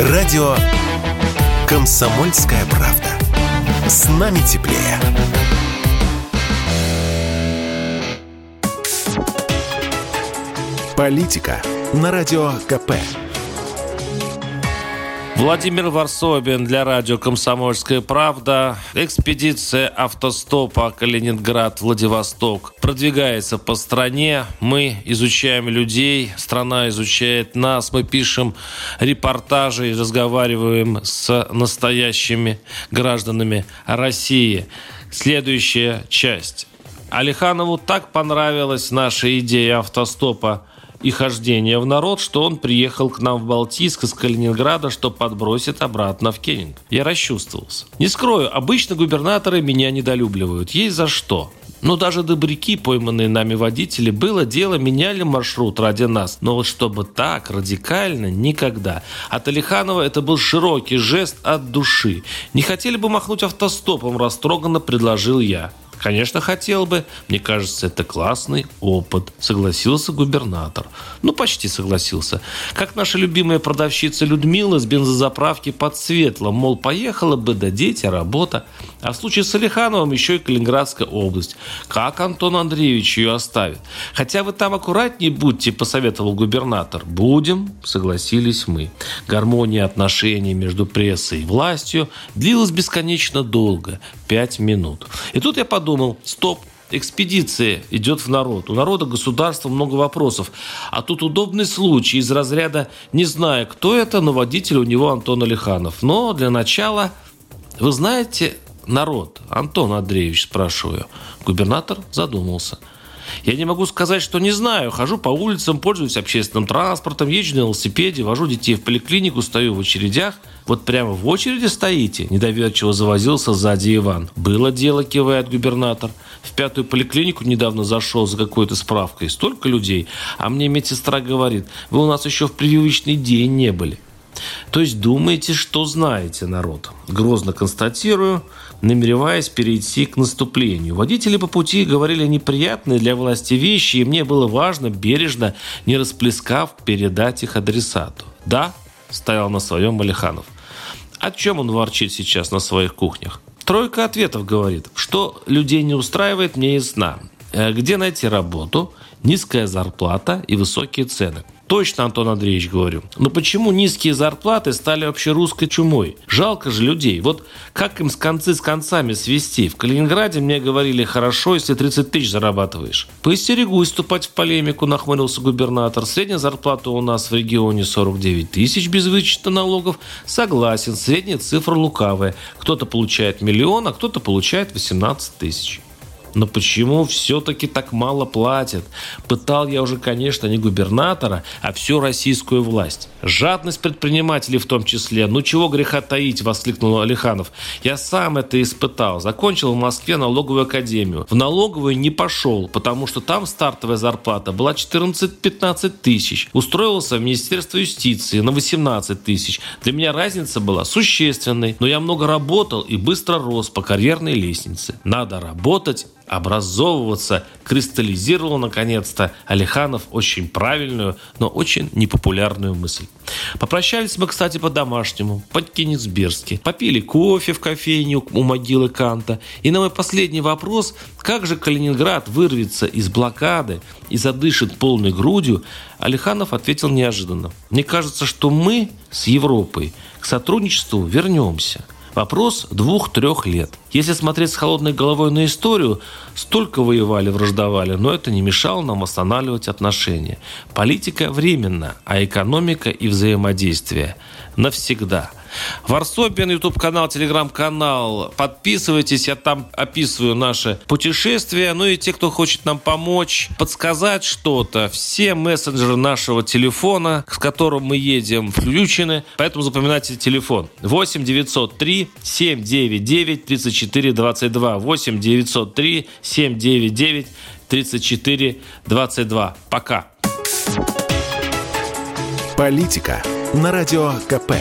Радио «Комсомольская правда». С нами теплее. Политика на Радио КП. Владимир Варсобин для радио «Комсомольская правда». Экспедиция автостопа Калининград-Владивосток продвигается по стране. Мы изучаем людей, страна изучает нас. Мы пишем репортажи и разговариваем с настоящими гражданами России. Следующая часть. Алиханову так понравилась наша идея автостопа и хождения в народ, что он приехал к нам в Балтийск из Калининграда, что подбросит обратно в Кенинг. Я расчувствовался. Не скрою, обычно губернаторы меня недолюбливают. Есть за что. Но даже добряки, пойманные нами водители, было дело, меняли маршрут ради нас. Но вот чтобы так радикально, никогда. От Алиханова это был широкий жест от души. Не хотели бы махнуть автостопом, растроганно предложил я. Конечно, хотел бы. Мне кажется, это классный опыт. Согласился губернатор. Ну, почти согласился. Как наша любимая продавщица Людмила с бензозаправки под Светлом. Мол, поехала бы, да дети, работа. А в случае с Алихановым еще и Калининградская область. Как Антон Андреевич ее оставит? Хотя вы там аккуратнее будьте, посоветовал губернатор. Будем, согласились мы. Гармония отношений между прессой и властью длилась бесконечно долго. Пять минут. И тут я подумал, подумал, стоп, экспедиция идет в народ. У народа государства много вопросов. А тут удобный случай из разряда «не знаю, кто это, но водитель у него Антон Алиханов». Но для начала, вы знаете народ? Антон Андреевич, спрашиваю. Губернатор задумался – я не могу сказать, что не знаю. Хожу по улицам, пользуюсь общественным транспортом, езжу на велосипеде, вожу детей в поликлинику, стою в очередях. Вот прямо в очереди стоите? Недоверчиво завозился сзади Иван. Было дело, кивает губернатор. В пятую поликлинику недавно зашел за какой-то справкой. Столько людей. А мне медсестра говорит, вы у нас еще в прививочный день не были. То есть думаете, что знаете, народ. Грозно констатирую, намереваясь перейти к наступлению. Водители по пути говорили неприятные для власти вещи, и мне было важно, бережно, не расплескав, передать их адресату. «Да», — стоял на своем Алиханов. О чем он ворчит сейчас на своих кухнях? Тройка ответов говорит, что людей не устраивает, мне ясна. Э, где найти работу, низкая зарплата и высокие цены. Точно, Антон Андреевич, говорю. Но почему низкие зарплаты стали общерусской чумой? Жалко же людей. Вот как им с концы с концами свести? В Калининграде мне говорили, хорошо, если 30 тысяч зарабатываешь. Поистерегусь вступать в полемику, нахмурился губернатор. Средняя зарплата у нас в регионе 49 тысяч без вычета налогов. Согласен, средняя цифра лукавая. Кто-то получает миллион, а кто-то получает 18 тысяч. Но почему все-таки так мало платят? Пытал я уже, конечно, не губернатора, а всю российскую власть. Жадность предпринимателей в том числе. Ну чего греха таить, воскликнул Алиханов. Я сам это испытал. Закончил в Москве налоговую академию. В налоговую не пошел, потому что там стартовая зарплата была 14-15 тысяч. Устроился в Министерство юстиции на 18 тысяч. Для меня разница была существенной. Но я много работал и быстро рос по карьерной лестнице. Надо работать образовываться, кристаллизировал наконец-то Алиханов очень правильную, но очень непопулярную мысль. Попрощались мы, кстати, по-домашнему, по-кенигсбергски. Попили кофе в кофейне у могилы Канта. И на мой последний вопрос, как же Калининград вырвется из блокады и задышит полной грудью, Алиханов ответил неожиданно. Мне кажется, что мы с Европой к сотрудничеству вернемся – Вопрос двух-трех лет. Если смотреть с холодной головой на историю, столько воевали, враждовали, но это не мешало нам останавливать отношения. Политика временна, а экономика и взаимодействие навсегда – Варсобин, YouTube канал, телеграм-канал. Подписывайтесь, я там описываю наше путешествие. Ну и те, кто хочет нам помочь, подсказать что-то, все мессенджеры нашего телефона, с которым мы едем, включены. Поэтому запоминайте телефон. 8 903 799 34 22. 8 903 799 34 22. Пока. Политика на радио КП.